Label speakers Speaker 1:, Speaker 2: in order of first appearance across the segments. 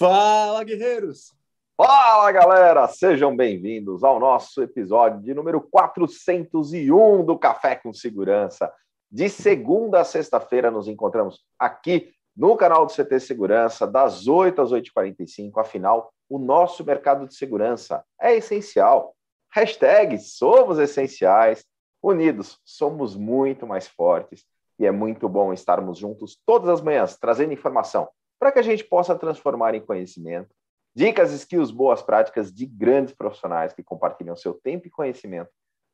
Speaker 1: Fala, guerreiros!
Speaker 2: Fala, galera! Sejam bem-vindos ao nosso episódio de número 401 do Café com Segurança. De segunda a sexta-feira nos encontramos aqui no canal do CT Segurança, das 8 às 8h45. Afinal, o nosso mercado de segurança é essencial. Hashtag somos essenciais. Unidos, somos muito mais fortes. E é muito bom estarmos juntos todas as manhãs, trazendo informação para que a gente possa transformar em conhecimento. Dicas, skills, boas práticas de grandes profissionais que compartilham seu tempo e conhecimento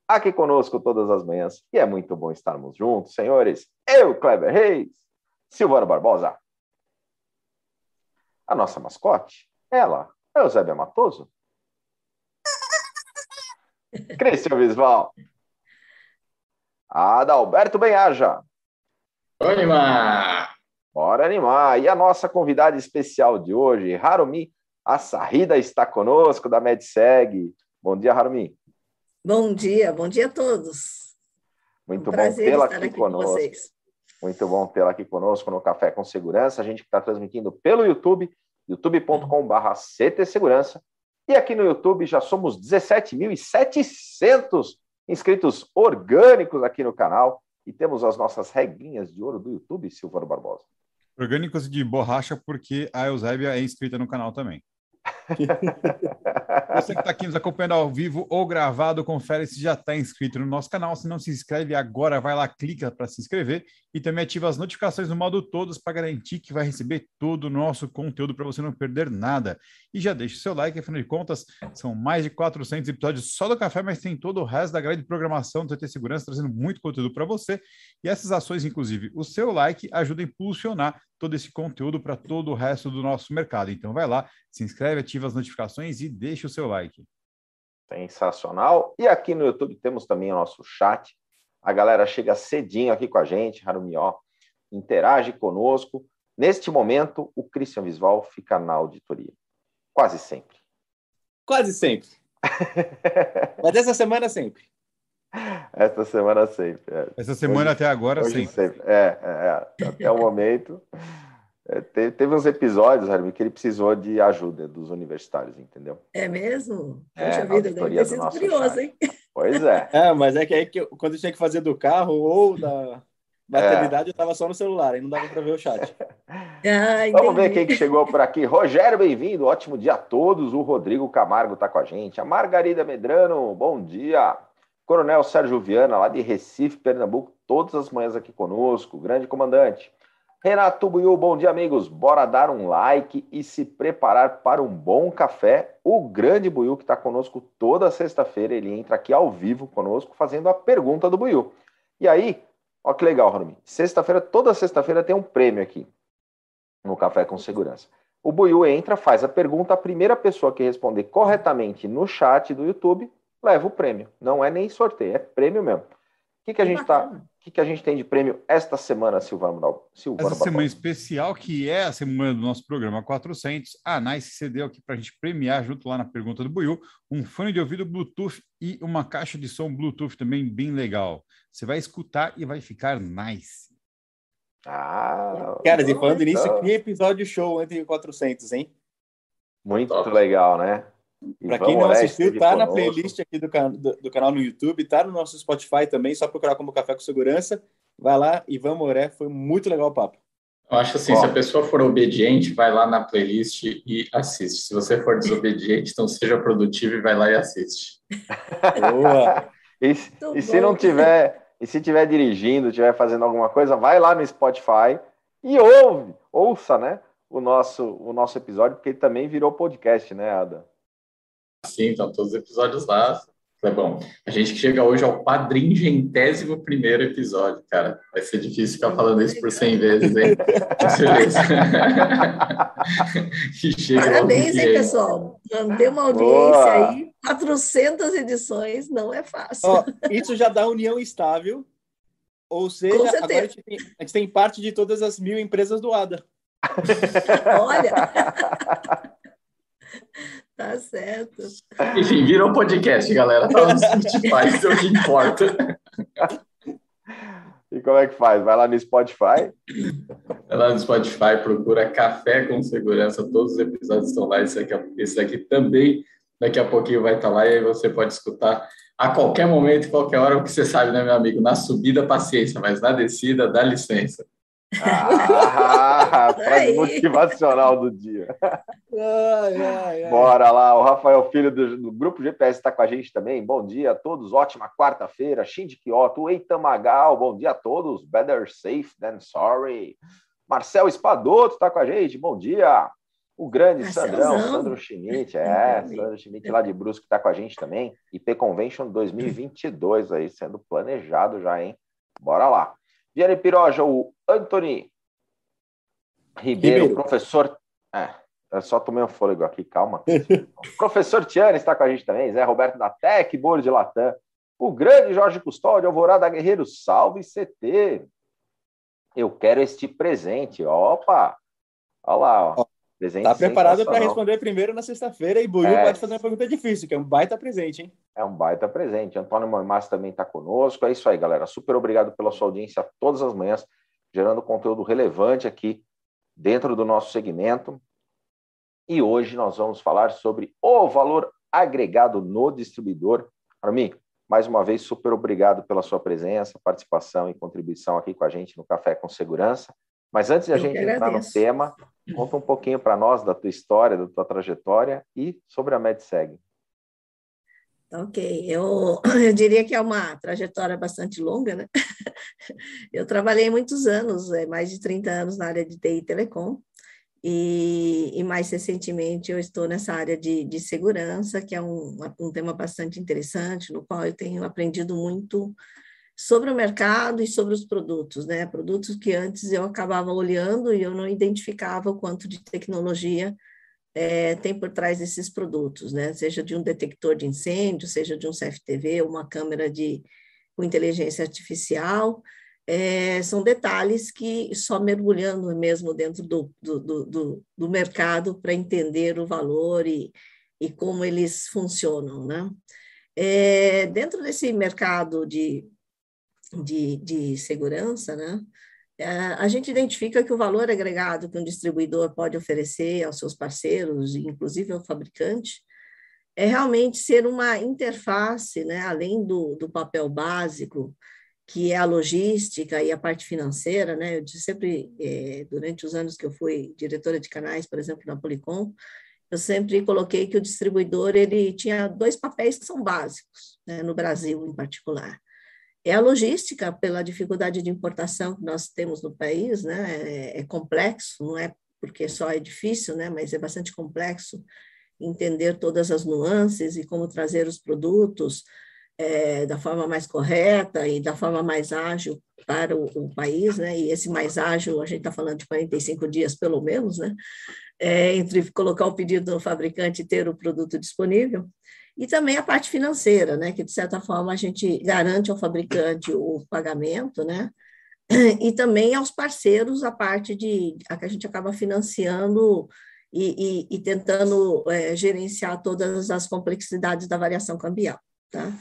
Speaker 2: aqui conosco todas as manhãs. E é muito bom estarmos juntos, senhores. Eu, Kleber Reis, Silvano Barbosa. A nossa mascote, ela, é Eusébia Matoso. Cristian Visval. Adalberto Benhaja.
Speaker 3: Animar!
Speaker 2: Bora animar! E a nossa convidada especial de hoje, Harumi Assarida, está conosco, da MedSeg. Bom dia, Harumi.
Speaker 4: Bom dia, bom dia a todos.
Speaker 2: Muito um bom tê-la aqui, aqui conosco. Muito bom tê-la aqui conosco no Café com Segurança. A gente está transmitindo pelo YouTube, youtube.com.br CT Segurança. E aqui no YouTube já somos 17.700 inscritos orgânicos aqui no canal. E temos as nossas regrinhas de ouro do YouTube, Silvano Barbosa.
Speaker 5: Orgânicos de borracha, porque a Eusébia é inscrita no canal também. Você que está aqui nos acompanhando ao vivo ou gravado, confere se já está inscrito no nosso canal. Se não se inscreve agora, vai lá, clica para se inscrever e também ativa as notificações no modo todos para garantir que vai receber todo o nosso conteúdo para você não perder nada. E já deixa o seu like, afinal de contas, são mais de 400 episódios só do café, mas tem todo o resto da grande programação do TT Segurança trazendo muito conteúdo para você. E essas ações, inclusive, o seu like ajuda a impulsionar todo esse conteúdo para todo o resto do nosso mercado. Então vai lá, se inscreve, ativa as notificações e deixa o seu like.
Speaker 2: Sensacional. E aqui no YouTube temos também o nosso chat. A galera chega cedinho aqui com a gente, Harumi, ó, interage conosco. Neste momento, o Christian Visval fica na auditoria. Quase sempre.
Speaker 1: Quase sempre. Mas essa semana sempre.
Speaker 2: Essa semana sempre. É.
Speaker 5: Essa semana hoje, até agora, sim.
Speaker 2: Sempre. É, é, é, até o momento. É, teve, teve, uns episódios, Harvey, que ele precisou de ajuda dos universitários, entendeu?
Speaker 4: É mesmo? É, Poxa vida, deve ter sido curioso, hein?
Speaker 2: Pois é.
Speaker 1: É, mas é que aí que eu, quando eu tinha que fazer do carro ou da maternidade, é. eu estava só no celular, aí não dava para ver o chat.
Speaker 4: ah,
Speaker 2: Vamos ver quem que chegou por aqui. Rogério, bem-vindo. Ótimo dia a todos. O Rodrigo Camargo está com a gente. A Margarida Medrano, bom dia. Coronel Sérgio Viana, lá de Recife, Pernambuco, todas as manhãs aqui conosco. Grande comandante. Renato Buiu, bom dia, amigos. Bora dar um like e se preparar para um bom café. O grande Buiu, que está conosco toda sexta-feira, ele entra aqui ao vivo conosco, fazendo a pergunta do Buiu. E aí, ó que legal, Rami. Sexta-feira, toda sexta-feira tem um prêmio aqui no Café com Segurança. O Buiu entra, faz a pergunta, a primeira pessoa que responder corretamente no chat do YouTube leva o prêmio. Não é nem sorteio, é prêmio mesmo. O que, que a gente tá, o que, que a gente tem de prêmio esta semana, Silvano
Speaker 5: Silvano Essa semana especial, que é a semana do nosso programa 400, a Nice cedeu aqui para a gente premiar, junto lá na pergunta do Buiu, um fone de ouvido Bluetooth e uma caixa de som Bluetooth também bem legal. Você vai escutar e vai ficar nice.
Speaker 2: Ah,
Speaker 1: Cara, e falando nisso, que episódio show entre 400, hein?
Speaker 2: Muito legal, né?
Speaker 1: Para quem não assistiu, tá na playlist aqui do, do, do, canal no YouTube, tá no nosso Spotify também, só procurar como Café com Segurança. Vai lá, Ivan Moré, foi muito legal o papo.
Speaker 3: Eu acho assim, Ó. se a pessoa for obediente, vai lá na playlist e assiste. Se você for desobediente, então seja produtivo e vai lá e assiste.
Speaker 2: Boa! e, e se não tiver, e se tiver dirigindo, tiver fazendo alguma coisa, vai lá no Spotify e ouve, ouça, né? O nosso, o nosso episódio, porque ele também virou podcast, né, Ada?
Speaker 3: Sim, estão todos os episódios lá. É bom. A gente chega hoje ao quadringentésimo primeiro episódio, cara. Vai ser difícil ficar falando isso por 100 vezes, hein?
Speaker 4: Parabéns, hein, pessoal? Deu uma audiência Boa. aí. 400 edições não é fácil.
Speaker 1: Ó, isso já dá união estável. Ou seja, agora a gente, tem, a gente tem parte de todas as mil empresas do ADA.
Speaker 4: Olha! Tá certo.
Speaker 3: Enfim, virou podcast, galera. Tá no Spotify, isso é o que importa.
Speaker 2: E como é que faz? Vai lá no Spotify?
Speaker 3: Vai lá no Spotify, procura Café com Segurança, todos os episódios estão lá. Esse aqui, esse aqui também, daqui a pouquinho vai estar lá e aí você pode escutar a qualquer momento, qualquer hora, o que você sabe, né, meu amigo? Na subida, paciência, mas na descida, dá licença.
Speaker 2: Ah, frase motivacional do dia. Ai, ai, ai. Bora lá, o Rafael Filho do, do Grupo GPS está com a gente também. Bom dia a todos, ótima quarta-feira. Shinji Kyoto, Eitan Magal, bom dia a todos. Better safe than sorry. Marcel Espadoto está com a gente, bom dia. O grande Sandrão, Sandro Schmidt, é, Sandro Schmidt lá de Brusque está com a gente também. IP Convention 2022 aí sendo planejado já, hein? Bora lá. Viane Piroja, o Anthony Ribeiro, Ribeiro. professor. É, eu só tomei um fôlego aqui, calma. professor Tiane está com a gente também, Zé Roberto da Tec, Bolo de Latam. O grande Jorge Custódio, Alvorada Guerreiro, salve CT. Eu quero este presente. Opa! Olha lá, ó.
Speaker 1: Presente tá preparado para responder primeiro na sexta-feira e Buiu é. pode fazer uma pergunta difícil, que é um baita presente, hein?
Speaker 2: É um baita presente. Antônio Moimas também está conosco. É isso aí, galera. Super obrigado pela sua audiência todas as manhãs, gerando conteúdo relevante aqui dentro do nosso segmento. E hoje nós vamos falar sobre o valor agregado no distribuidor. Armin, mais uma vez, super obrigado pela sua presença, participação e contribuição aqui com a gente no Café com Segurança. Mas antes de a gente entrar no tema, conta um pouquinho para nós da tua história, da tua trajetória e sobre a MedSeg.
Speaker 4: Ok, eu, eu diria que é uma trajetória bastante longa, né? Eu trabalhei muitos anos, é, mais de 30 anos na área de TI e Telecom, e, e mais recentemente eu estou nessa área de, de segurança, que é um, um tema bastante interessante, no qual eu tenho aprendido muito sobre o mercado e sobre os produtos, né? Produtos que antes eu acabava olhando e eu não identificava o quanto de tecnologia é, tem por trás desses produtos, né? Seja de um detector de incêndio, seja de um CFTV, uma câmera de com inteligência artificial, é, são detalhes que só mergulhando mesmo dentro do, do, do, do mercado para entender o valor e, e como eles funcionam, né? É, dentro desse mercado de de, de segurança, né? É, a gente identifica que o valor agregado que um distribuidor pode oferecer aos seus parceiros, inclusive ao fabricante, é realmente ser uma interface, né, além do, do papel básico, que é a logística e a parte financeira, né? Eu sempre, é, durante os anos que eu fui diretora de canais, por exemplo, na Policom, eu sempre coloquei que o distribuidor ele tinha dois papéis que são básicos, né, no Brasil em particular é a logística, pela dificuldade de importação que nós temos no país, né? É, é, complexo, não é porque só é difícil, né? Mas é bastante complexo entender todas as nuances e como trazer os produtos é, da forma mais correta e da forma mais ágil para o, o país, né? E esse mais ágil, a gente está falando de 45 dias pelo menos, né? É, entre colocar o pedido no fabricante e ter o produto disponível e também a parte financeira, né, que de certa forma a gente garante ao fabricante o pagamento, né, e também aos parceiros a parte de a que a gente acaba financiando e, e, e tentando é, gerenciar todas as complexidades da variação cambial, tá?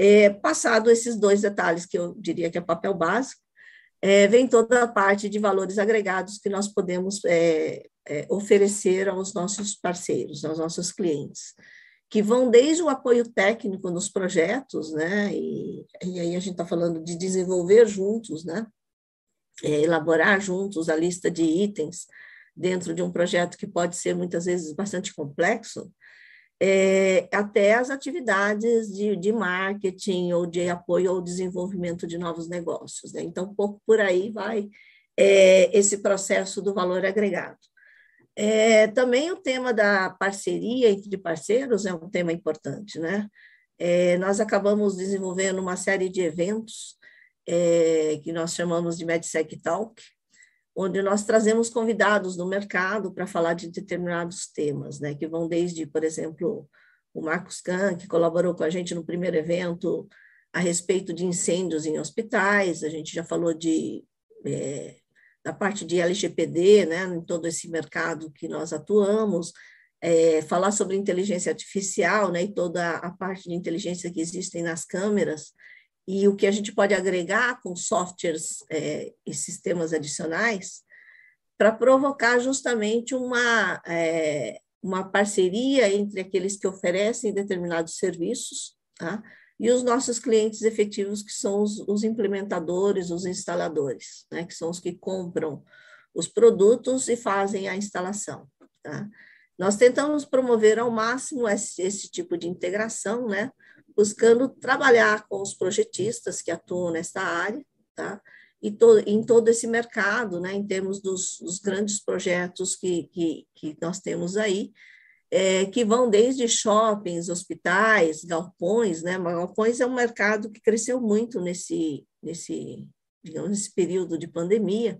Speaker 4: É, passado esses dois detalhes que eu diria que é papel básico, é, vem toda a parte de valores agregados que nós podemos é, é, oferecer aos nossos parceiros, aos nossos clientes que vão desde o apoio técnico nos projetos, né? E, e aí a gente está falando de desenvolver juntos, né? É, elaborar juntos a lista de itens dentro de um projeto que pode ser muitas vezes bastante complexo, é, até as atividades de, de marketing ou de apoio ao desenvolvimento de novos negócios. Né? Então, um pouco por aí vai é, esse processo do valor agregado. É, também o tema da parceria entre parceiros é um tema importante, né? É, nós acabamos desenvolvendo uma série de eventos é, que nós chamamos de MedSec Talk, onde nós trazemos convidados do mercado para falar de determinados temas, né? Que vão desde, por exemplo, o Marcos Kahn, que colaborou com a gente no primeiro evento a respeito de incêndios em hospitais, a gente já falou de é, da parte de LGPD, né, em todo esse mercado que nós atuamos, é, falar sobre inteligência artificial, né, e toda a parte de inteligência que existem nas câmeras, e o que a gente pode agregar com softwares é, e sistemas adicionais para provocar justamente uma, é, uma parceria entre aqueles que oferecem determinados serviços tá? E os nossos clientes efetivos, que são os, os implementadores, os instaladores, né? que são os que compram os produtos e fazem a instalação. Tá? Nós tentamos promover ao máximo esse, esse tipo de integração, né? buscando trabalhar com os projetistas que atuam nessa área, tá? E to, em todo esse mercado, né, em termos dos, dos grandes projetos que, que, que, nós temos aí, é, que vão desde shoppings, hospitais, galpões, né? Galpões é um mercado que cresceu muito nesse, nesse, digamos, nesse período de pandemia,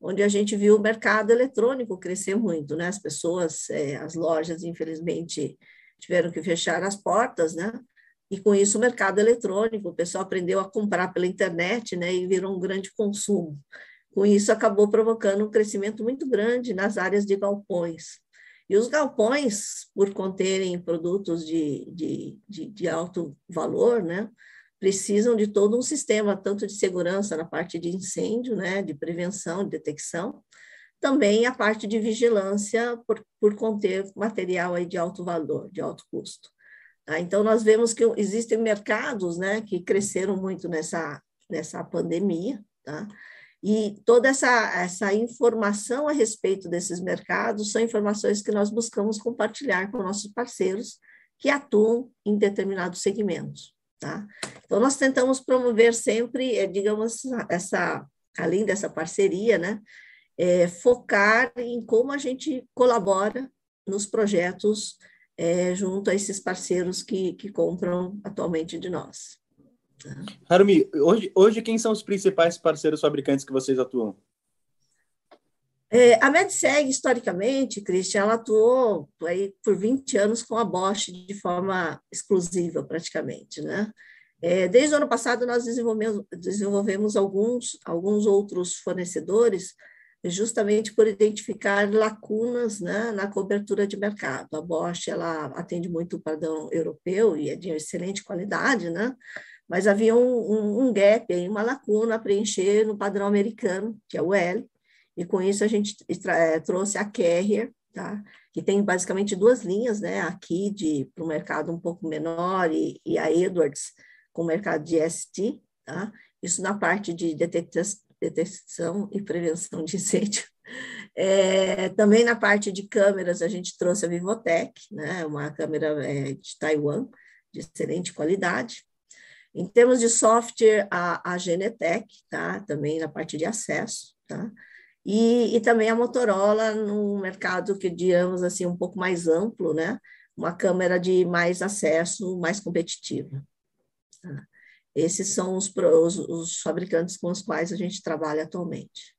Speaker 4: onde a gente viu o mercado eletrônico crescer muito, né? As pessoas, é, as lojas, infelizmente, tiveram que fechar as portas, né? e com isso o mercado eletrônico, o pessoal aprendeu a comprar pela internet, né, e virou um grande consumo. Com isso acabou provocando um crescimento muito grande nas áreas de galpões. E os galpões, por conterem produtos de, de, de, de alto valor, né, precisam de todo um sistema, tanto de segurança na parte de incêndio, né, de prevenção, de detecção, também a parte de vigilância por, por conter material aí de alto valor, de alto custo. Tá? Então, nós vemos que existem mercados né, que cresceram muito nessa, nessa pandemia, tá? E toda essa, essa informação a respeito desses mercados são informações que nós buscamos compartilhar com nossos parceiros que atuam em determinados segmentos. Tá? Então, nós tentamos promover sempre, eh, digamos, essa, além dessa parceria, né, é, focar em como a gente colabora nos projetos é, junto a esses parceiros que, que compram atualmente de nós.
Speaker 1: Harumi, hoje, hoje quem são os principais parceiros fabricantes que vocês atuam?
Speaker 4: É, a MedSeg, historicamente, Christian, ela atuou aí por 20 anos com a Bosch de forma exclusiva, praticamente, né? É, desde o ano passado, nós desenvolvemos, desenvolvemos alguns, alguns outros fornecedores justamente por identificar lacunas né, na cobertura de mercado. A Bosch ela atende muito o padrão europeu e é de excelente qualidade, né? Mas havia um, um, um gap, aí, uma lacuna a preencher no padrão americano, que é o L, e com isso a gente é, trouxe a Carrier, tá? que tem basicamente duas linhas, né? a Kid para o mercado um pouco menor e, e a Edwards com o mercado de ST, tá? isso na parte de detecção e prevenção de incêndio. É, também na parte de câmeras, a gente trouxe a Vivotec, né, uma câmera é, de Taiwan, de excelente qualidade. Em termos de software, a, a Genetec, tá, também na parte de acesso, tá, e, e também a Motorola, num mercado que, digamos assim, um pouco mais amplo, né, uma câmera de mais acesso, mais competitiva. Tá. Esses são os, os, os fabricantes com os quais a gente trabalha atualmente.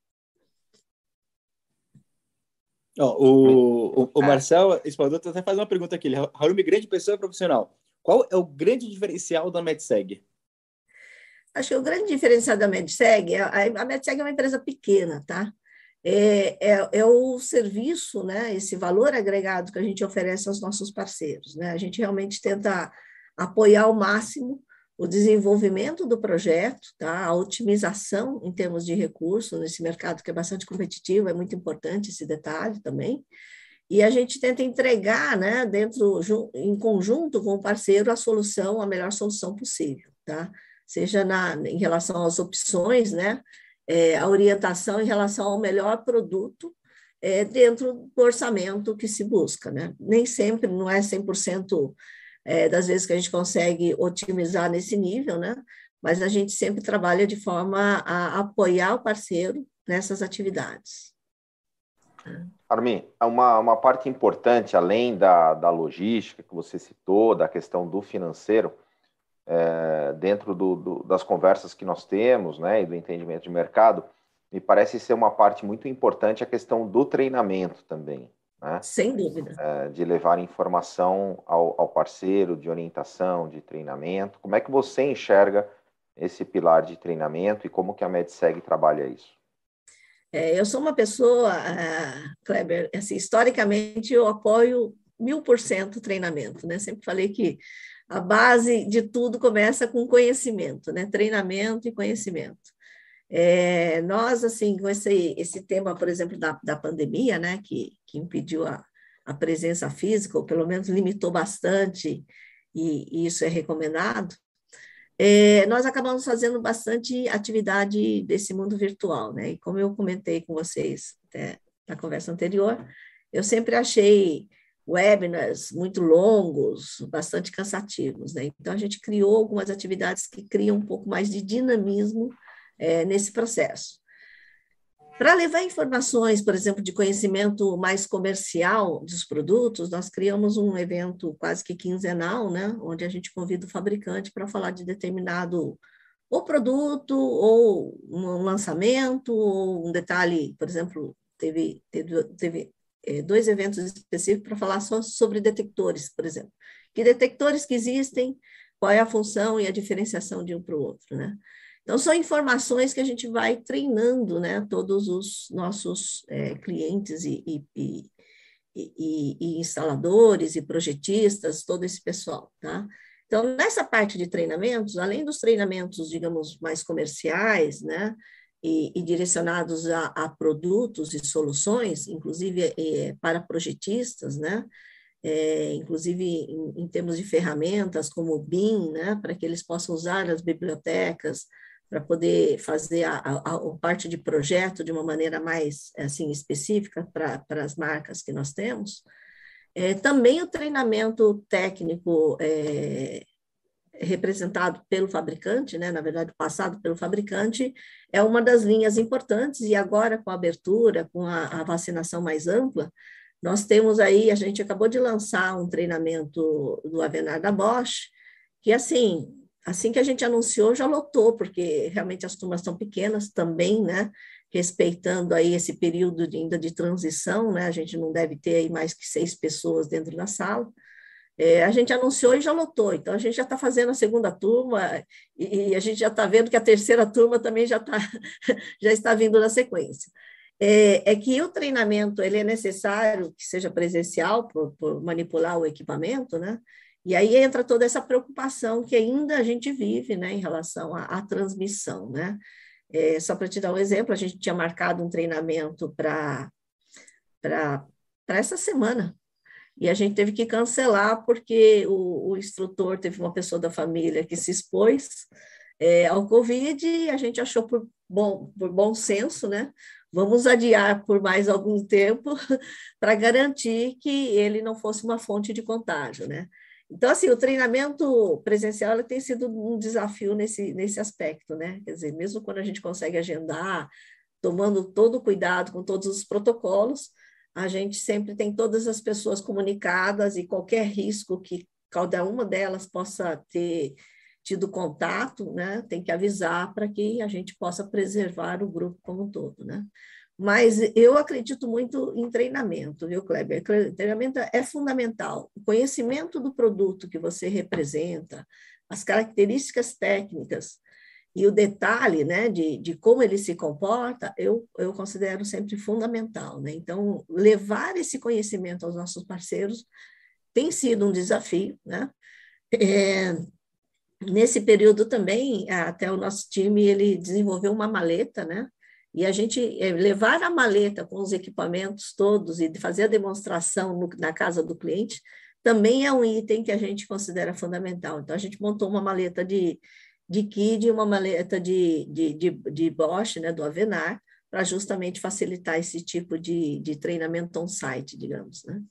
Speaker 1: Oh, o, o, o é. Marcel Espaldoto até faz uma pergunta aqui. Harumi, grande pessoa profissional. Qual é o grande diferencial da MedSeg?
Speaker 4: Acho que o grande diferencial da MedSeg, é, a MedSeg é uma empresa pequena, tá? É, é, é, o serviço, né, esse valor agregado que a gente oferece aos nossos parceiros. Né? A gente realmente tenta apoiar ao máximo o desenvolvimento do projeto, tá? a otimização em termos de recursos nesse mercado que é bastante competitivo, é muito importante esse detalhe também. E a gente tenta entregar, né, dentro, em conjunto com o parceiro, a solução, a melhor solução possível, tá? Seja na, em relação às opções, né, é, a orientação em relação ao melhor produto é, dentro do orçamento que se busca, né? Nem sempre, não é 100% é, das vezes que a gente consegue otimizar nesse nível, né? Mas a gente sempre trabalha de forma a apoiar o parceiro nessas atividades.
Speaker 2: Armin, uma, uma parte importante, além da, da logística que você citou, da questão do financeiro, é, dentro do, do, das conversas que nós temos, né, e do entendimento de mercado, me parece ser uma parte muito importante a questão do treinamento também. Né?
Speaker 4: Sem dúvida.
Speaker 2: É, de levar informação ao, ao, parceiro, de orientação, de treinamento. Como é que você enxerga esse pilar de treinamento e como que a MedSeg trabalha isso?
Speaker 4: É, eu sou uma pessoa, uh, Kleber, assim, historicamente eu apoio mil por cento treinamento, né? Sempre falei que a base de tudo começa com conhecimento, né? Treinamento e conhecimento. É, nós, assim, com esse, esse tema, por exemplo, da, da pandemia, né, que, que impediu a, a presença física, ou pelo menos limitou bastante, e, e isso é recomendado, é, nós acabamos fazendo bastante atividade desse mundo virtual, né? E como eu comentei com vocês até na conversa anterior, eu sempre achei webinars muito longos, bastante cansativos, né? Então a gente criou algumas atividades que criam um pouco mais de dinamismo é, nesse processo. Para levar informações, por exemplo, de conhecimento mais comercial dos produtos, nós criamos um evento quase que quinzenal, né, onde a gente convida o fabricante para falar de determinado ou produto, ou um lançamento, ou um detalhe, por exemplo, teve, teve, teve é, dois eventos específicos para falar só sobre detectores, por exemplo. Que detectores que existem, qual é a função e a diferenciação de um para o outro, né? Então, são informações que a gente vai treinando, né, todos os nossos é, clientes e, e, e, e, instaladores e projetistas, todo esse pessoal, tá? Então, nessa parte de treinamentos, além dos treinamentos, digamos, mais comerciais, né, e, direcionados a, a, produtos e soluções, inclusive é, para projetistas, né, é, inclusive em, em, termos de ferramentas como o BIM, né, para que eles possam usar as bibliotecas, para poder fazer a, a, a, parte de projeto de uma maneira mais assim específica para as marcas que nós temos. É, também o treinamento técnico é, representado pelo fabricante, né, na verdade, passado pelo fabricante, é uma das linhas importantes, e agora com a abertura, com a, a vacinação mais ampla, nós temos aí, a gente acabou de lançar um treinamento do Avenar da Bosch, que, assim, assim que a gente anunciou, já lotou, porque realmente as turmas estão pequenas também, né? Respeitando aí esse período de, ainda de transição, né? A gente não deve ter aí mais que seis pessoas dentro da sala. É, a gente anunciou e já lotou, então a gente já está fazendo a segunda turma e, e a gente já está vendo que a terceira turma também já, tá, já está vindo na sequência. É, é, que o treinamento ele é necessário que seja presencial por, por manipular o equipamento, né? E aí entra toda essa preocupação que ainda a gente vive né, em relação à, à transmissão. Né? É, só para te dar um exemplo, a gente tinha marcado um treinamento para essa semana, e a gente teve que cancelar porque o, o instrutor teve uma pessoa da família que se expôs é, ao Covid e a gente achou por bom, por bom senso, né? Vamos adiar por mais algum tempo para garantir que ele não fosse uma fonte de contágio, né? Então, assim, o treinamento presencial tem sido um desafio nesse, nesse aspecto, né? Quer dizer, mesmo quando a gente consegue agendar, tomando todo o cuidado com todos os protocolos, a gente sempre tem todas as pessoas comunicadas e qualquer risco que cada uma delas possa ter tido contato, né, tem que avisar para que a gente possa preservar o grupo como um todo, né? Mas eu acredito muito em treinamento, viu, Kleber? Treinamento é fundamental. O conhecimento do produto que você representa, as características técnicas e o detalhe né, de, de como ele se comporta, eu, eu considero sempre fundamental. Né? Então, levar esse conhecimento aos nossos parceiros tem sido um desafio. Né? É, nesse período também, até o nosso time ele desenvolveu uma maleta, né? E a gente é, levar a maleta com os equipamentos todos e fazer a demonstração no, na casa do cliente também é um item que a gente considera fundamental. Então, a gente montou uma maleta de, de KID e uma maleta de, de, de, de Bosch, né, do Avenar, para justamente facilitar esse tipo de, de treinamento on-site, digamos. Né?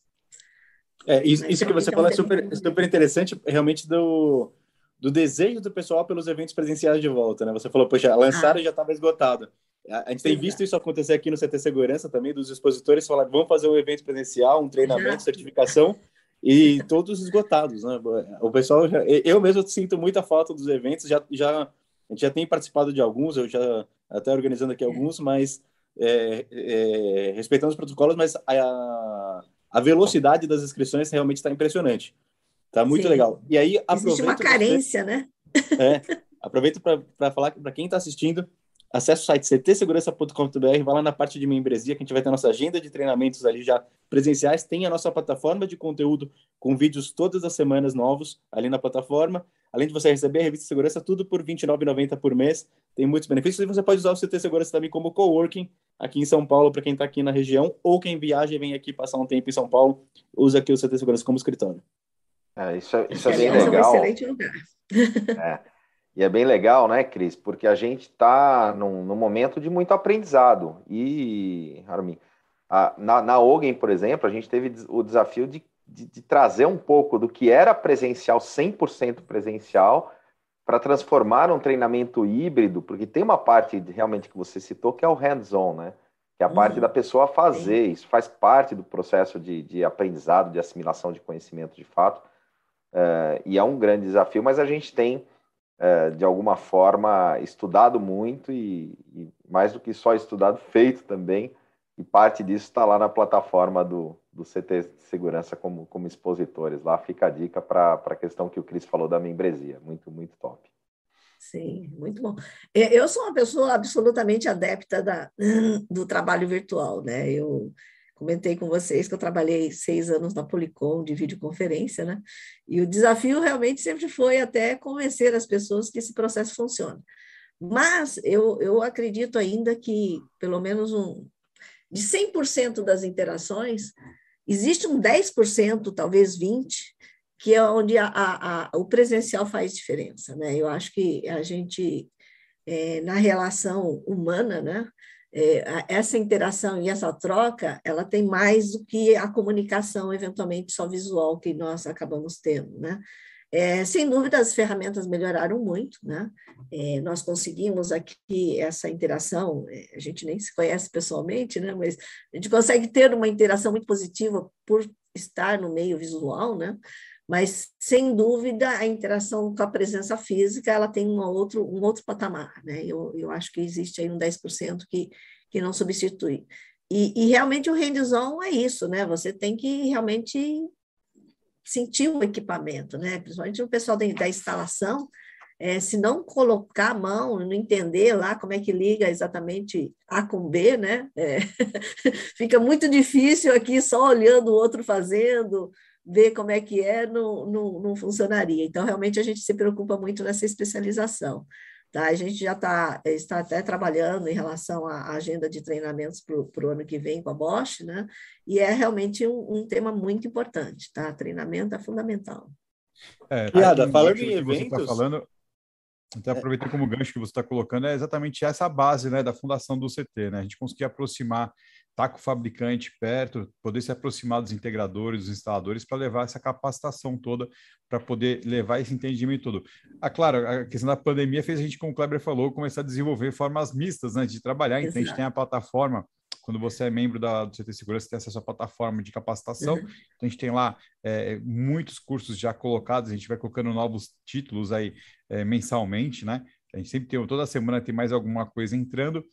Speaker 1: É, isso, isso que você falou é super, super interessante, realmente do, do desejo do pessoal pelos eventos presenciais de volta, né? Você falou, poxa, lançaram ah. e já estava esgotado. A gente tem visto isso acontecer aqui no CT Segurança também, dos expositores falar, vamos fazer um evento presencial, um treinamento, certificação, e todos esgotados, né? O pessoal, já, eu mesmo sinto muita falta dos eventos, já, já, a gente já tem participado de alguns, eu já até organizando aqui alguns, mas é, é, respeitando os protocolos, mas a, a velocidade das inscrições realmente está impressionante. Tá muito Sim. legal. E aí,
Speaker 4: Existe uma carência, né?
Speaker 1: É, aproveito para falar para quem está assistindo, Acesse o site ctsegurança.com.br, vai lá na parte de membresia que a gente vai ter nossa agenda de treinamentos ali já presenciais, tem a nossa plataforma de conteúdo com vídeos todas as semanas novos ali na plataforma. Além de você receber a revista de segurança, tudo por R$ 29,90 por mês. Tem muitos benefícios e você pode usar o CT Segurança também como coworking aqui em São Paulo, para quem está aqui na região, ou quem viaja e vem aqui passar um tempo em São Paulo, usa aqui o CT Segurança como escritório.
Speaker 2: É, isso, é, isso é bem legal. É um excelente lugar. É. E é bem legal, né, Cris? Porque a gente está num, num, momento de muito aprendizado. E, Armin, a, na, na Ogen, por exemplo, a gente teve o desafio de, de, de trazer um pouco do que era presencial, 100% presencial, para transformar um treinamento híbrido, porque tem uma parte realmente que você citou que é o hands-on, né? Que é a uhum. parte da pessoa fazer, isso faz parte do processo de, de aprendizado, de assimilação de conhecimento de fato, uh, e é um grande desafio, mas a gente tem de alguma forma, estudado muito e, e, mais do que só estudado, feito também. E parte disso está lá na plataforma do, do CT Segurança como, como expositores. Lá fica a dica para a questão que o Cris falou da membresia. Muito, muito top.
Speaker 4: Sim, muito bom. Eu sou uma pessoa absolutamente adepta da, do trabalho virtual, né? Eu comentei com vocês que eu trabalhei seis anos na Policom de videoconferência, né? E o desafio realmente sempre foi até convencer as pessoas que esse processo funciona. Mas eu, eu acredito ainda que, pelo menos um, de 100% das interações, existe um 10%, talvez 20%, que é onde a, a, a, o presencial faz diferença, né? Eu acho que a gente, é, na relação humana, né? É, essa interação e essa troca, ela tem mais do que a comunicação, eventualmente, só visual que nós acabamos tendo, né? É, sem dúvida, as ferramentas melhoraram muito, né? É, nós conseguimos aqui essa interação, é, a gente nem se conhece pessoalmente, né? Mas a gente consegue ter uma interação muito positiva por estar no meio visual, né? Mas sem dúvida a interação com a presença física ela tem um outro, um outro patamar, né? Eu, eu acho que existe aí um 10% que, que não substitui. E, e realmente o hands-on é isso, né? Você tem que realmente sentir o equipamento, né? Principalmente o pessoal da, da instalação, é, se não colocar a mão, não entender lá como é que liga exatamente A com B, né? É, fica muito difícil aqui só olhando o outro fazendo, ver como é que é, não, não, não funcionaria. Então, realmente, a gente se preocupa muito nessa especialização. Tá? A gente já tá, está até trabalhando em relação à agenda de treinamentos para o ano que vem com a Bosch, né? e é realmente um, um tema muito importante. Tá? Treinamento é fundamental.
Speaker 5: É, Piada, falando em eventos... Você tá falando, até aproveitando como gancho que você está colocando, é exatamente essa base né, da fundação do CT, né? A gente conseguir aproximar estar tá com o fabricante perto, poder se aproximar dos integradores, dos instaladores, para levar essa capacitação toda, para poder levar esse entendimento todo. Ah, claro, a questão da pandemia fez a gente, como o Kleber falou, começar a desenvolver formas mistas né, de trabalhar. Então, a gente tem a plataforma, quando você é membro da, do CT Segurança, você tem acesso à plataforma de capacitação. Uhum. Então, a gente tem lá é, muitos cursos já colocados, a gente vai colocando novos títulos aí é, mensalmente, né? A gente sempre tem, toda semana tem mais alguma coisa entrando.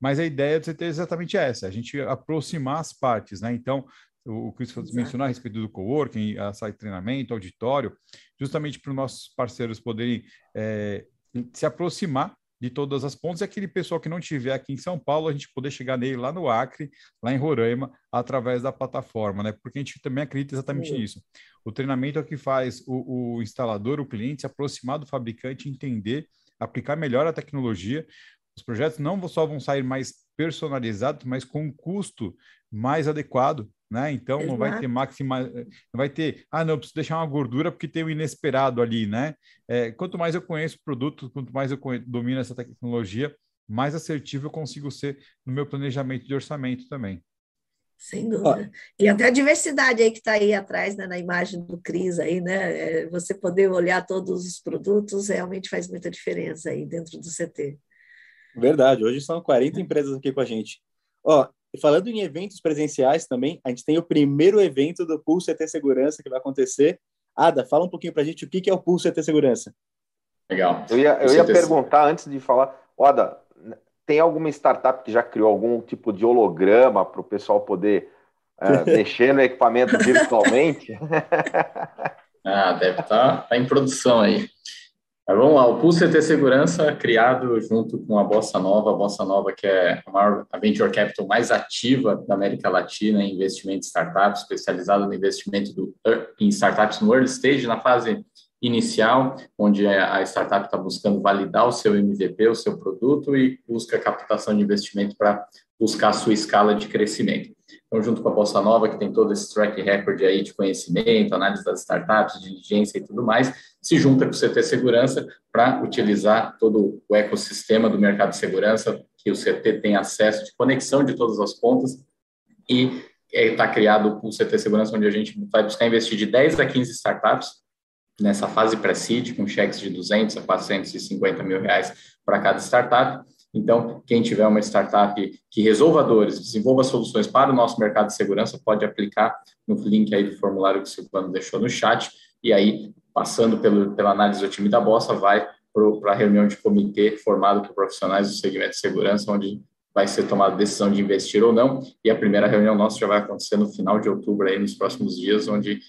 Speaker 5: Mas a ideia de você ter exatamente essa, a gente aproximar as partes, né? Então, o Cris mencionou a respeito do coworking, a sala de treinamento, auditório, justamente para os nossos parceiros poderem é, se aproximar de todas as pontas, e aquele pessoal que não tiver aqui em São Paulo, a gente poder chegar nele lá no Acre, lá em Roraima, através da plataforma, né? Porque a gente também acredita exatamente uhum. nisso. O treinamento é o que faz o, o instalador, o cliente, se aproximar do fabricante, entender, aplicar melhor a tecnologia, os projetos não só vão sair mais personalizados, mas com um custo mais adequado, né? Então Exato. não vai ter máxima, não vai ter, ah, não, preciso deixar uma gordura porque tem o um inesperado ali, né? É, quanto mais eu conheço o produto, quanto mais eu domino essa tecnologia, mais assertivo eu consigo ser no meu planejamento de orçamento também.
Speaker 4: Sem dúvida. E até a diversidade aí que está aí atrás, né, na imagem do Cris aí, né? É, você poder olhar todos os produtos realmente faz muita diferença aí dentro do CT.
Speaker 1: Verdade, hoje são 40 empresas aqui com a gente. Ó, falando em eventos presenciais também, a gente tem o primeiro evento do Pulso ET Segurança que vai acontecer. Ada, fala um pouquinho para a gente o que é o Pulso ET Segurança.
Speaker 2: Legal. Eu ia, eu ia perguntar antes de falar, Ada, tem alguma startup que já criou algum tipo de holograma para o pessoal poder uh, mexer no equipamento virtualmente?
Speaker 3: ah, deve estar tá, tá em produção aí. Mas vamos lá, o Pulse CT Segurança, criado junto com a Bossa Nova, a Bossa Nova que é a maior a venture capital mais ativa da América Latina em investimento em startups, especializada no investimento do, em startups no early stage, na fase inicial, onde a startup está buscando validar o seu MVP, o seu produto e busca captação de investimento para buscar a sua escala de crescimento. Então, junto com a Bossa Nova, que tem todo esse track record aí de conhecimento, análise das startups, diligência e tudo mais, se junta com o CT Segurança para utilizar todo o ecossistema do mercado de segurança, que o CT tem acesso de conexão de todas as pontas, e está é, criado o CT Segurança, onde a gente vai buscar investir de 10 a 15 startups nessa fase pré-seed, com cheques de 200 a 450 mil reais para cada startup, então, quem tiver uma startup que resolva dores, desenvolva soluções para o nosso mercado de segurança, pode aplicar no link aí do formulário que o Silvano deixou no chat, e aí, passando pelo, pela análise do time da Bossa, vai para a reunião de comitê formado por profissionais do segmento de segurança, onde vai ser tomada a decisão de investir ou não, e a primeira reunião nossa já vai acontecer no final de outubro, aí, nos próximos dias, onde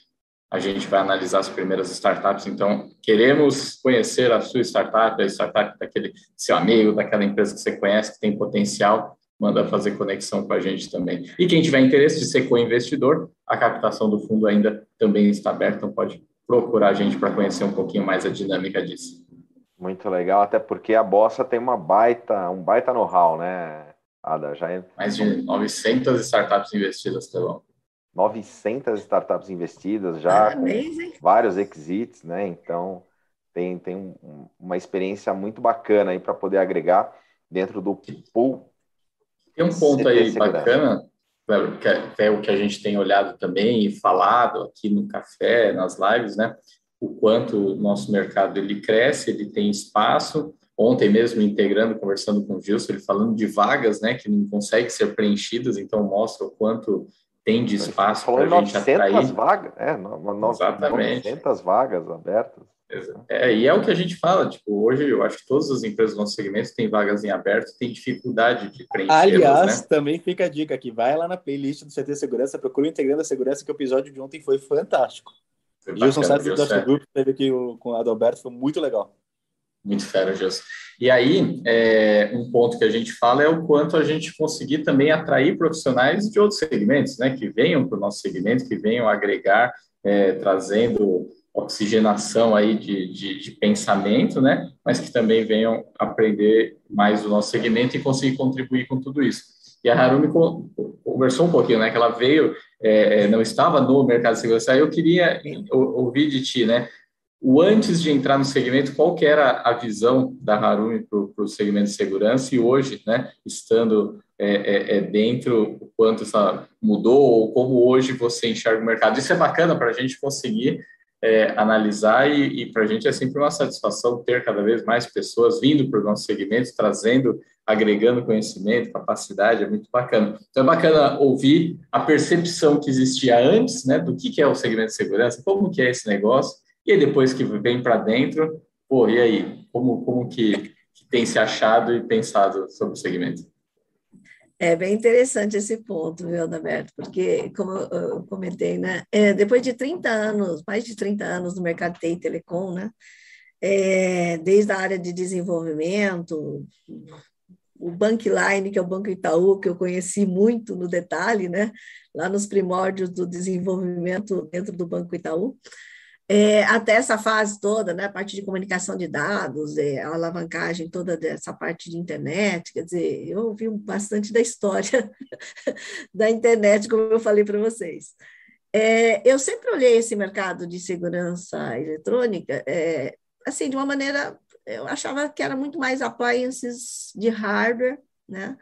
Speaker 3: a gente vai analisar as primeiras startups. Então, queremos conhecer a sua startup, a startup daquele seu amigo, daquela empresa que você conhece, que tem potencial, manda fazer conexão com a gente também. E quem tiver interesse de ser co-investidor, a captação do fundo ainda também está aberta, então pode procurar a gente para conhecer um pouquinho mais a dinâmica disso.
Speaker 2: Muito legal, até porque a Bossa tem uma baita, um baita know-how, né, Ada? Já é...
Speaker 3: Mais de 900 startups investidas, Telão.
Speaker 2: 900 startups investidas já, com vários exits, né? Então, tem, tem um, uma experiência muito bacana aí para poder agregar dentro do pool.
Speaker 3: Tem um ponto aí bacana, que é, é o que a gente tem olhado também e falado aqui no café, nas lives, né? O quanto o nosso mercado ele cresce, ele tem espaço. Ontem mesmo, integrando, conversando com o Gilson, ele falando de vagas, né, que não conseguem ser preenchidas, então mostra o quanto tem de espaço para a gente atrair.
Speaker 2: vagas, é, no, Exatamente. 900 vagas abertas.
Speaker 3: É, e é o que a gente fala, tipo, hoje eu acho que todas as empresas do nosso segmento têm vagas em aberto, têm dificuldade de preencher.
Speaker 1: Aliás, né? também fica a dica aqui, vai lá na playlist do CT Segurança, procura o Integrando a Segurança, que o episódio de ontem foi fantástico. Foi Gilson Santos do nosso grupo teve aqui o, com a Adalberto, foi muito legal.
Speaker 3: Muito fera, Gilson. E aí, é, um ponto que a gente fala é o quanto a gente conseguir também atrair profissionais de outros segmentos, né, que venham para o nosso segmento, que venham agregar, é, trazendo oxigenação aí de, de, de, pensamento, né, mas que também venham aprender mais do nosso segmento e conseguir contribuir com tudo isso. E a Harumi conversou um pouquinho, né, que ela veio, é, é não estava no mercado de segurança, eu queria ouvir de ti, né, o antes de entrar no segmento, qual que era a visão da Harumi para o segmento de segurança e hoje, né, estando é, é, é, dentro, o quanto essa mudou ou como hoje você enxerga o mercado. Isso é bacana para a gente conseguir é, analisar e, e para a gente é sempre uma satisfação ter cada vez mais pessoas vindo para o nosso segmento, trazendo, agregando conhecimento, capacidade, é muito bacana. Então é bacana ouvir a percepção que existia antes, né, do que, que é o segmento de segurança, como que é esse negócio, e depois que vem para dentro, pô, e aí? Como, como que, que tem se achado e pensado sobre o segmento?
Speaker 4: É bem interessante esse ponto, viu, Adalberto? Porque, como eu comentei, né, é, depois de 30 anos, mais de 30 anos no mercado de e telecom, né, é, desde a área de desenvolvimento, o Bankline, que é o Banco Itaú, que eu conheci muito no detalhe, né, lá nos primórdios do desenvolvimento dentro do Banco Itaú, é, até essa fase toda, né, a parte de comunicação de dados, é, a alavancagem toda dessa parte de internet, quer dizer, eu ouvi bastante da história da internet, como eu falei para vocês. É, eu sempre olhei esse mercado de segurança eletrônica, é, assim, de uma maneira, eu achava que era muito mais appliances de hardware, né?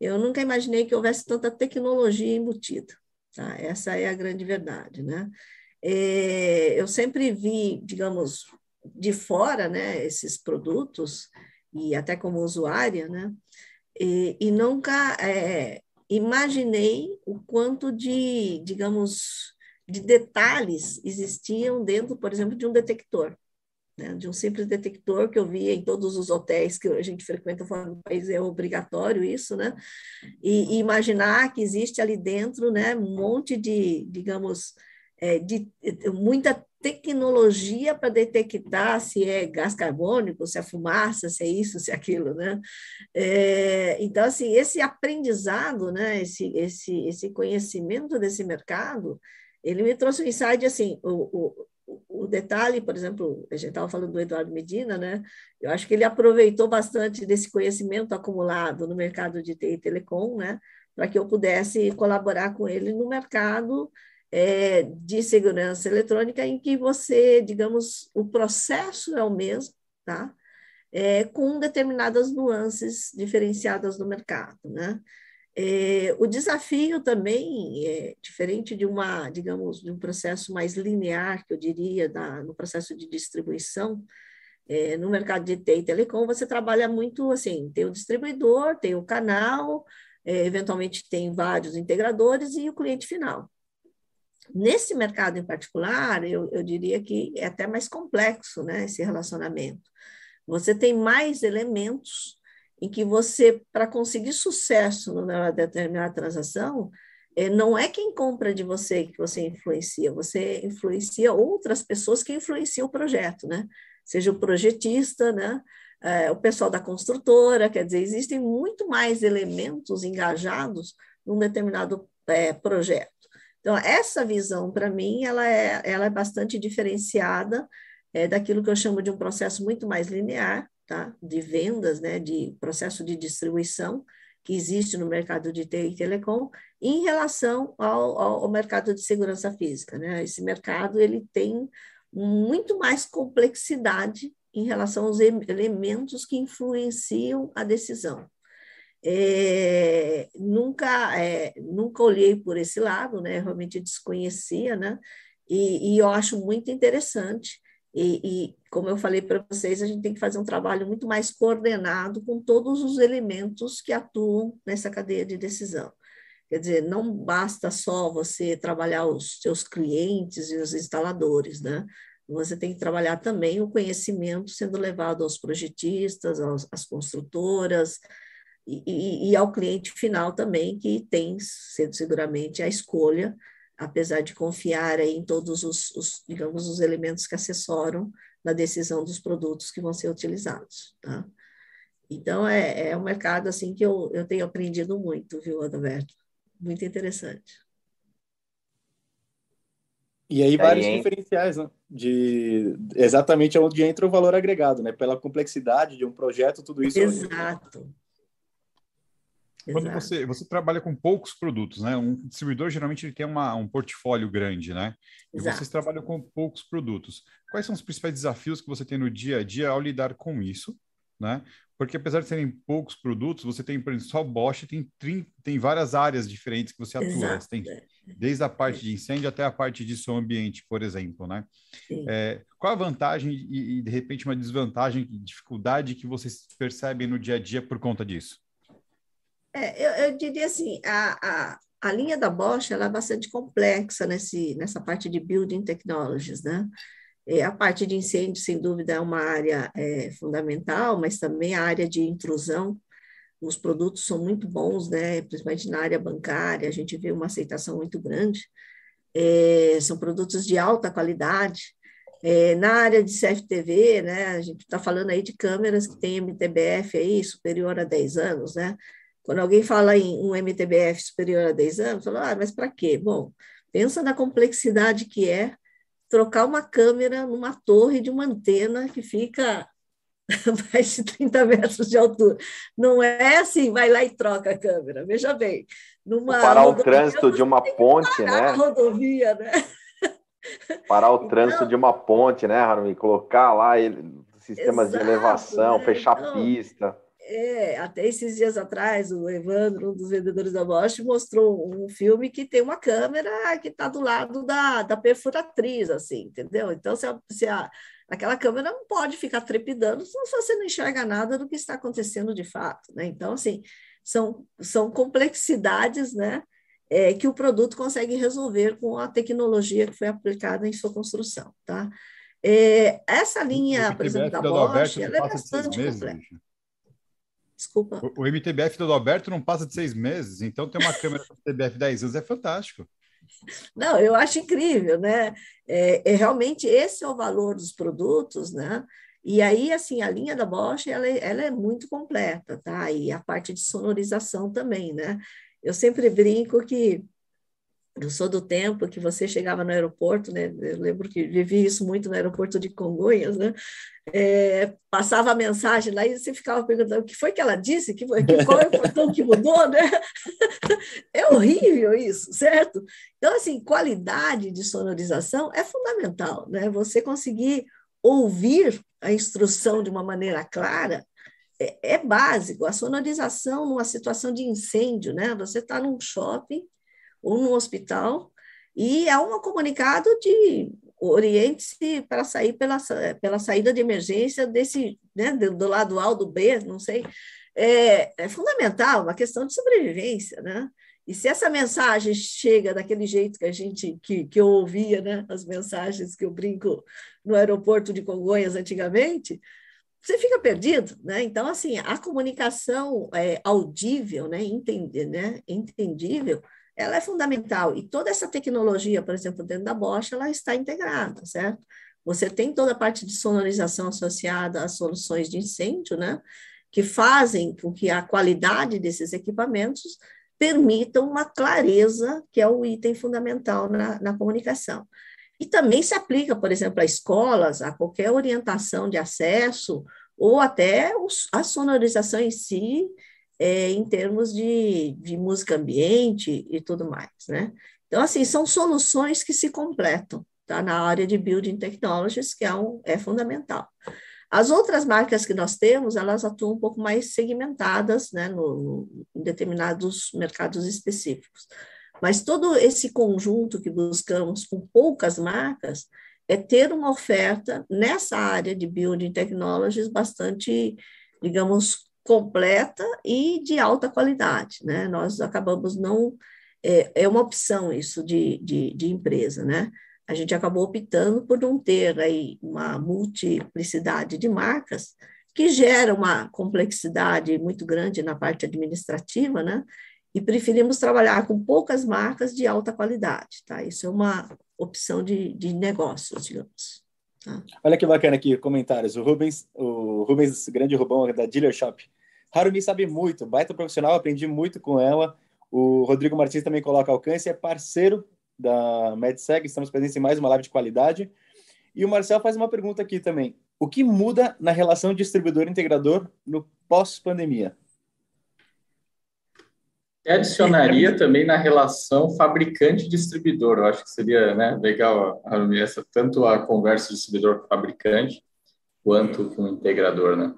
Speaker 4: Eu nunca imaginei que houvesse tanta tecnologia embutida, tá? Essa é a grande verdade, né? É, eu sempre vi, digamos, de fora, né, esses produtos, e até como usuária, né, e, e nunca é, imaginei o quanto de, digamos, de detalhes existiam dentro, por exemplo, de um detector, né, de um simples detector que eu via em todos os hotéis que a gente frequenta fora do país, é obrigatório isso, né, e, e imaginar que existe ali dentro, né, um monte de, digamos, é, de, muita tecnologia para detectar se é gás carbônico, se é fumaça, se é isso, se é aquilo, né? É, então, assim, esse aprendizado, né, esse, esse, esse conhecimento desse mercado, ele me trouxe um insight, assim, o, o, o detalhe, por exemplo, a gente estava falando do Eduardo Medina, né? Eu acho que ele aproveitou bastante desse conhecimento acumulado no mercado de TI e telecom, né? Para que eu pudesse colaborar com ele no mercado é, de segurança eletrônica em que você, digamos, o processo é o mesmo, tá? É, com determinadas nuances diferenciadas no mercado, né? É, o desafio também é diferente de uma, digamos, de um processo mais linear, que eu diria, da, no processo de distribuição, é, no mercado de TI e telecom, você trabalha muito assim, tem o distribuidor, tem o canal, é, eventualmente tem vários integradores e o cliente final. Nesse mercado em particular, eu, eu diria que é até mais complexo né, esse relacionamento. Você tem mais elementos em que você, para conseguir sucesso numa determinada transação, é, não é quem compra de você que você influencia, você influencia outras pessoas que influenciam o projeto, né? Seja o projetista, né? É, o pessoal da construtora, quer dizer, existem muito mais elementos engajados num determinado é, projeto. Então, essa visão, para mim, ela é, ela é bastante diferenciada é, daquilo que eu chamo de um processo muito mais linear, tá? de vendas, né? de processo de distribuição, que existe no mercado de TI e telecom, em relação ao, ao, ao mercado de segurança física. Né? Esse mercado ele tem muito mais complexidade em relação aos elementos que influenciam a decisão. É, nunca, é, nunca olhei por esse lado, né? Realmente desconhecia, né? E, e eu acho muito interessante. E, e como eu falei para vocês, a gente tem que fazer um trabalho muito mais coordenado com todos os elementos que atuam nessa cadeia de decisão. Quer dizer, não basta só você trabalhar os seus clientes e os instaladores, né? Você tem que trabalhar também o conhecimento sendo levado aos projetistas, aos, às construtoras, e, e, ao cliente final também, que tem, seguramente, a escolha, apesar de confiar em todos os, os, digamos, os elementos que assessoram na decisão dos produtos que vão ser utilizados, tá? Então, é, é um mercado, assim, que eu, eu tenho aprendido muito, viu, Adalberto? Muito interessante.
Speaker 1: E aí, vários aí, diferenciais, né? De exatamente onde entra o valor agregado, né? Pela complexidade de um projeto, tudo isso.
Speaker 4: Exato.
Speaker 5: Quando você, você trabalha com poucos produtos, né? Um distribuidor geralmente ele tem uma, um portfólio grande, né? E Exato. vocês trabalham com poucos produtos. Quais são os principais desafios que você tem no dia a dia ao lidar com isso, né? Porque apesar de serem poucos produtos, você tem, por exemplo, só Bosch tem, tem várias áreas diferentes que você atua. Você tem desde a parte de incêndio até a parte de som ambiente, por exemplo, né? É, qual a vantagem e, e, de repente, uma desvantagem, dificuldade que vocês percebem no dia a dia por conta disso?
Speaker 4: É, eu, eu, diria assim, a, a, a linha da Bosch ela é bastante complexa nesse, nessa parte de building technologies, né? É, a parte de incêndio, sem dúvida, é uma área é, fundamental, mas também a área de intrusão. Os produtos são muito bons, né? principalmente na área bancária, a gente vê uma aceitação muito grande. É, são produtos de alta qualidade. É, na área de CFTV, né, a gente está falando aí de câmeras que têm MTBF aí superior a 10 anos, né? Quando alguém fala em um MTBF superior a 10 anos, fala, ah, mas para quê? Bom, pensa na complexidade que é trocar uma câmera numa torre de uma antena que fica mais de 30 metros de altura. Não é assim, vai lá e troca a câmera. Veja bem.
Speaker 2: Numa parar o trânsito de uma ponte, né?
Speaker 4: rodovia, né?
Speaker 2: Parar o então, trânsito de uma ponte, né, Harumi? Colocar lá ele, sistemas exato, de elevação, né? fechar então, pista.
Speaker 4: É, até esses dias atrás, o Evandro, um dos vendedores da Bosch, mostrou um filme que tem uma câmera que está do lado da, da perfuratriz, assim, entendeu? Então, se, a, se a, aquela câmera não pode ficar trepidando, senão você não enxerga nada do que está acontecendo de fato, né? Então, assim, são, são complexidades, né? É, que o produto consegue resolver com a tecnologia que foi aplicada em sua construção, tá? É, essa linha, por exemplo, da Bosch, ela é bastante complexa. Desculpa. O,
Speaker 5: o MTBF do Alberto não passa de seis meses, então ter uma câmera MTBF 10 anos é fantástico.
Speaker 4: Não, eu acho incrível, né? É, é, realmente esse é o valor dos produtos, né? E aí, assim, a linha da Bosch, ela, é, ela é muito completa, tá? E a parte de sonorização também, né? Eu sempre brinco que eu sou do tempo que você chegava no aeroporto, né? Eu lembro que vivi isso muito no aeroporto de Congonhas, né? É, passava a mensagem lá e você ficava perguntando o que foi que ela disse, que, que qual é o portão que mudou, né? É horrível isso, certo? Então, assim, qualidade de sonorização é fundamental, né? Você conseguir ouvir a instrução de uma maneira clara é, é básico. A sonorização numa situação de incêndio, né? Você está num shopping ou num hospital e há um comunicado de oriente-se para sair pela, pela saída de emergência desse, né, do, do lado A ou do B, não sei. É, é fundamental, uma questão de sobrevivência, né? E se essa mensagem chega daquele jeito que a gente que, que eu ouvia, né, as mensagens que eu brinco no aeroporto de Congonhas antigamente, você fica perdido, né? Então assim, a comunicação é, audível, né, entender, né, entendível, ela é fundamental. E toda essa tecnologia, por exemplo, dentro da Bosch, ela está integrada, certo? Você tem toda a parte de sonorização associada às soluções de incêndio, né? Que fazem com que a qualidade desses equipamentos permita uma clareza, que é o item fundamental na, na comunicação. E também se aplica, por exemplo, a escolas, a qualquer orientação de acesso, ou até a sonorização em si, é, em termos de, de música ambiente e tudo mais, né? Então, assim, são soluções que se completam, tá? Na área de Building Technologies, que é, um, é fundamental. As outras marcas que nós temos, elas atuam um pouco mais segmentadas, né, no, em determinados mercados específicos. Mas todo esse conjunto que buscamos com poucas marcas é ter uma oferta nessa área de Building Technologies bastante, digamos, completa e de alta qualidade, né? Nós acabamos não é, é uma opção isso de, de, de, empresa, né? A gente acabou optando por não ter aí uma multiplicidade de marcas que gera uma complexidade muito grande na parte administrativa, né? E preferimos trabalhar com poucas marcas de alta qualidade, tá? Isso é uma opção de, de negócios, digamos.
Speaker 1: Tá? Olha que bacana aqui, comentários. O Rubens, o Rubens, grande Rubão da Dealer Shop. Harumi sabe muito, baita profissional, aprendi muito com ela. O Rodrigo Martins também coloca alcance, é parceiro da MedSeg, estamos presentes em mais uma live de qualidade. E o Marcel faz uma pergunta aqui também. O que muda na relação distribuidor-integrador no pós-pandemia?
Speaker 3: adicionaria também na relação fabricante-distribuidor. Eu acho que seria né, legal essa, tanto a conversa distribuidor-fabricante quanto com o integrador, né?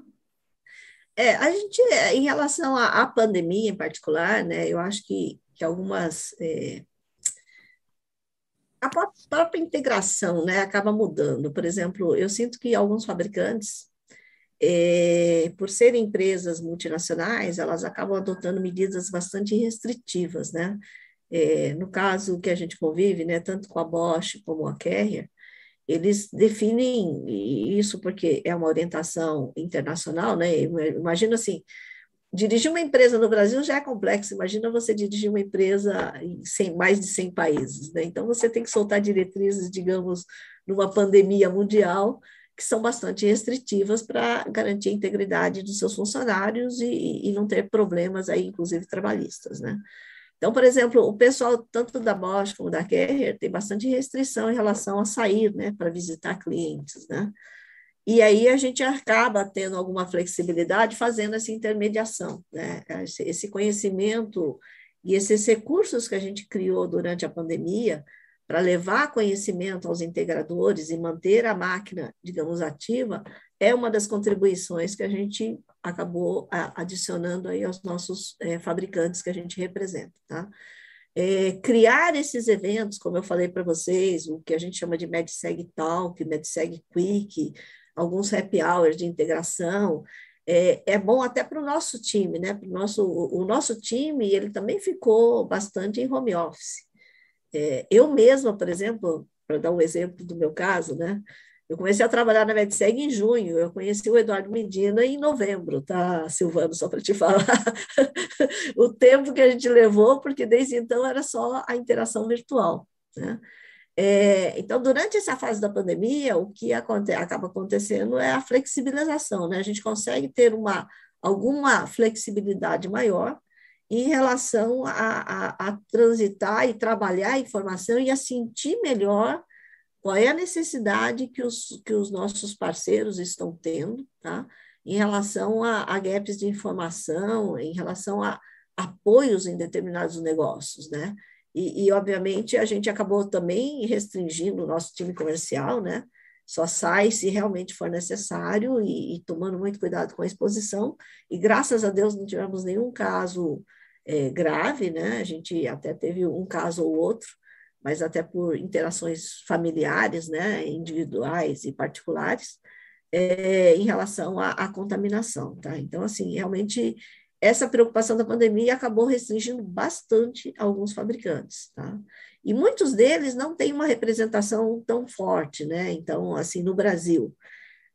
Speaker 4: É, a gente, em relação à, à, pandemia em particular, né, eu acho que, que algumas. É, a própria integração né, acaba mudando. Por exemplo, eu sinto que alguns fabricantes é, por serem empresas multinacionais, elas acabam adotando medidas bastante restritivas, né? É, no caso que a gente convive, né, tanto com a Bosch como a Carrier, eles definem isso porque é uma orientação internacional, né? Imagina assim, dirigir uma empresa no Brasil já é complexo, imagina você dirigir uma empresa em 100, mais de 100 países, né? Então você tem que soltar diretrizes, digamos, numa pandemia mundial, que são bastante restritivas para garantir a integridade dos seus funcionários e, e, não ter problemas aí, inclusive trabalhistas, né? Então, por exemplo, o pessoal tanto da Bosch como da Carrier tem bastante restrição em relação a sair, né, para visitar clientes, né? E aí a gente acaba tendo alguma flexibilidade fazendo essa intermediação, né? Esse conhecimento e esses recursos que a gente criou durante a pandemia para levar conhecimento aos integradores e manter a máquina, digamos, ativa, é uma das contribuições que a gente acabou adicionando aí aos nossos é, fabricantes que a gente representa, tá? É, criar esses eventos, como eu falei para vocês, o que a gente chama de MedSeg Talk, MedSeg Quick, alguns happy hours de integração, é, é bom até para o nosso time, né? Pro nosso, o, nosso time, ele também ficou bastante em home office. É, eu mesma, por exemplo, para dar um exemplo do meu caso, né? Eu comecei a trabalhar na MedSeg em junho, eu conheci o Eduardo Medina em novembro, tá, Silvano, só para te falar o tempo que a gente levou, porque desde então era só a interação virtual, né? É, então, durante essa fase da pandemia, o que aconte acaba acontecendo é a flexibilização, né? A gente consegue ter uma, alguma flexibilidade maior em relação a, a, a transitar e trabalhar a informação e a sentir melhor qual é a necessidade que os, que os nossos parceiros estão tendo, tá? Em relação a, a gaps de informação, em relação a apoios em determinados negócios, né? E, e, obviamente, a gente acabou também restringindo o nosso time comercial, né? Só sai se realmente for necessário e, e, tomando muito cuidado com a exposição. E graças a Deus não tivemos nenhum caso é, grave, né? A gente até teve um caso ou outro, mas até por interações familiares, né? Individuais e particulares, é, em relação à, à contaminação, tá? Então, assim, realmente essa preocupação da pandemia acabou restringindo bastante alguns fabricantes, tá? E muitos deles não têm uma representação tão forte, né? Então, assim, no Brasil,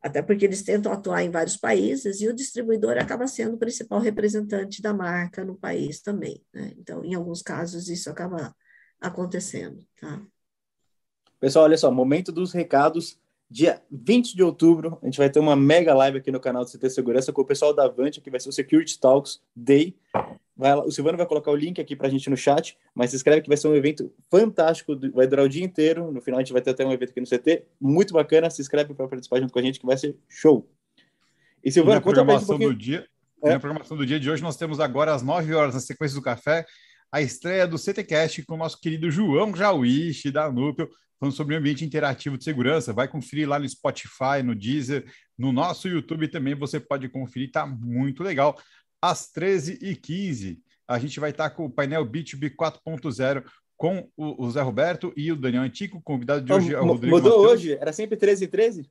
Speaker 4: até porque eles tentam atuar em vários países e o distribuidor acaba sendo o principal representante da marca no país também, né? Então, em alguns casos, isso acaba acontecendo, tá?
Speaker 1: Pessoal, olha só, momento dos recados Dia 20 de outubro, a gente vai ter uma mega live aqui no canal do CT Segurança com o pessoal da Avante, que vai ser o Security Talks Day. Vai, o Silvano vai colocar o link aqui para a gente no chat, mas se inscreve que vai ser um evento fantástico, vai durar o dia inteiro. No final a gente vai ter até um evento aqui no CT, muito bacana. Se inscreve para participar junto com a gente, que vai ser show.
Speaker 5: E Silvano, conta pra gente um do dia. É. Na programação do dia de hoje, nós temos agora às 9 horas, na sequência do café, a estreia do CTCast com o nosso querido João Jauiche, da Núcleo, falando sobre o ambiente interativo de segurança. Vai conferir lá no Spotify, no Deezer, no nosso YouTube também você pode conferir, tá muito legal. Às 13h15, a gente vai estar com o painel B2B 4.0 com o, Zé Roberto e o Daniel Antico, convidado de hoje é o
Speaker 1: Rodrigo Mudou Mateus. hoje? Era sempre 13 e 13?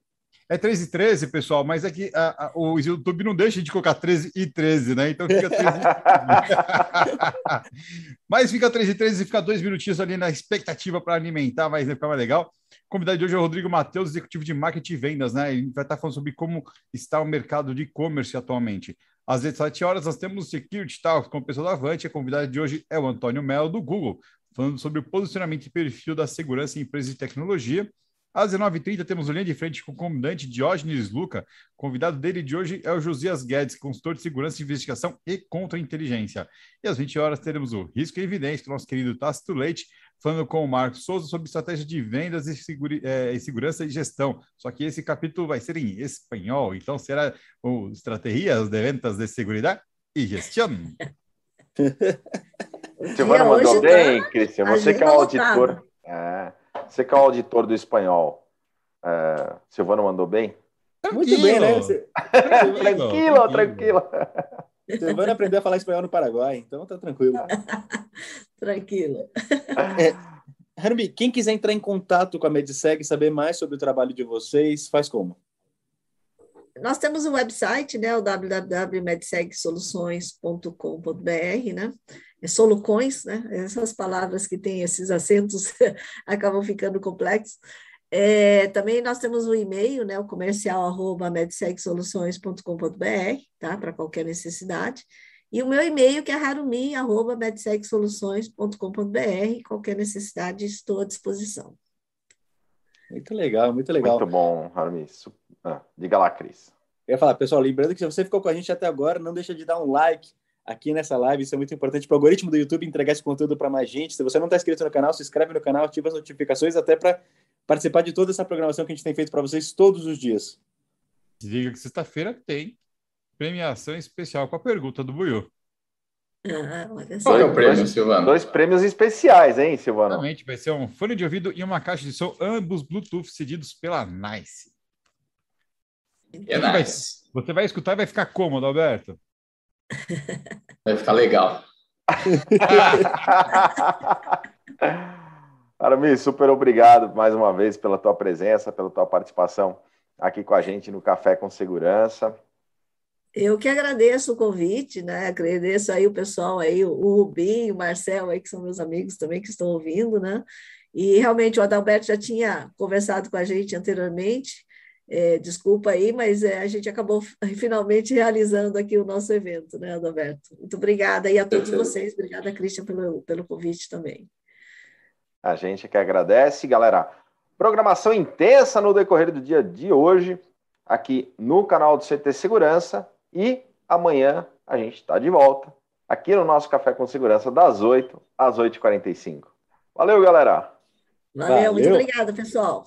Speaker 5: É 13 e 13, pessoal, mas é que a, a, o YouTube não deixa de colocar 13 e 13, né? Então fica 13 e Mas fica 13 e 13 e fica dois minutinhos ali na expectativa para alimentar, mas ficar mais legal. O convidado de hoje é o Rodrigo Matheus, executivo de marketing e vendas, né? Ele vai estar falando sobre como está o mercado de e-commerce atualmente. Às 17 horas, nós temos o Security Talk com o pessoal da Avante. A convidada de hoje é o Antônio Melo, do Google, falando sobre o posicionamento e perfil da segurança em empresas de tecnologia. Às 19h30, temos o Linha de Frente com o comandante Diógenes Luca. Convidado dele de hoje é o Josias Guedes, consultor de segurança, investigação e contra-inteligência. E às 20 horas teremos o Risco e Evidência, do nosso querido Tácito Leite, falando com o Marcos Souza sobre estratégia de vendas e, segura, é, e, segurança e gestão. Só que esse capítulo vai ser em espanhol, então será o Estratégias de Ventas de Seguridade e Gestão.
Speaker 2: Silvana mandou bem, tá... Cristian. Você que é o auditor. É. Você que é o auditor do espanhol, é, Silvano mandou bem?
Speaker 1: Muito bem, né?
Speaker 2: Você... tranquilo, tranquilo.
Speaker 1: Silvano aprendeu a falar espanhol no Paraguai, então tá tranquilo.
Speaker 4: tranquilo.
Speaker 1: É, Harumi, quem quiser entrar em contato com a Medseg e saber mais sobre o trabalho de vocês, faz como?
Speaker 4: Nós temos um website, né, o www.medsegsoluções.com.br, né? É solucões, né? Essas palavras que têm esses acentos acabam ficando complexos. É, também nós temos o um e-mail, né, o comercial arroba medsegsoluções.com.br, tá? Para qualquer necessidade. E o meu e-mail que é harumi arroba medsegsoluções.com.br, qualquer necessidade estou à disposição.
Speaker 1: Muito legal, muito legal.
Speaker 2: Muito bom, Harumi. Ah, diga lá, Cris.
Speaker 1: Eu ia falar, pessoal, lembrando que se você ficou com a gente até agora, não deixa de dar um like aqui nessa live, isso é muito importante para o algoritmo do YouTube entregar esse conteúdo para mais gente. Se você não está inscrito no canal, se inscreve no canal, ativa as notificações até para participar de toda essa programação que a gente tem feito para vocês todos os dias.
Speaker 5: Diga que sexta-feira tem premiação especial com a pergunta do Buiu.
Speaker 2: Ah, Qual é o prêmio, Silvano? Dois prêmios especiais, hein, Silvano?
Speaker 5: Exatamente, vai ser um fone de ouvido e uma caixa de som, ambos Bluetooth cedidos pela Nice.
Speaker 3: É você, nice.
Speaker 5: vai, você vai escutar e vai ficar cômodo, Alberto?
Speaker 3: Vai ficar legal.
Speaker 2: Aramis, super obrigado mais uma vez pela tua presença, pela tua participação aqui com a gente no Café com Segurança.
Speaker 4: Eu que agradeço o convite, né? Agradeço aí o pessoal aí, o Rubinho, o Marcel aí, que são meus amigos também que estão ouvindo, né? E realmente o Adalberto já tinha conversado com a gente anteriormente, É, desculpa aí, mas é, a gente acabou finalmente realizando aqui o nosso evento, né, Adalberto? Muito obrigada e a todos vocês. Obrigada, Cristian, pelo, pelo convite também.
Speaker 2: A gente que agradece, galera. Programação intensa no decorrer do dia de hoje, aqui no canal do CT Segurança. E amanhã a gente está de volta aqui no nosso Café com Segurança, das 8 às 8h45. Valeu, galera!
Speaker 4: Valeu, Valeu. muito obrigada, pessoal.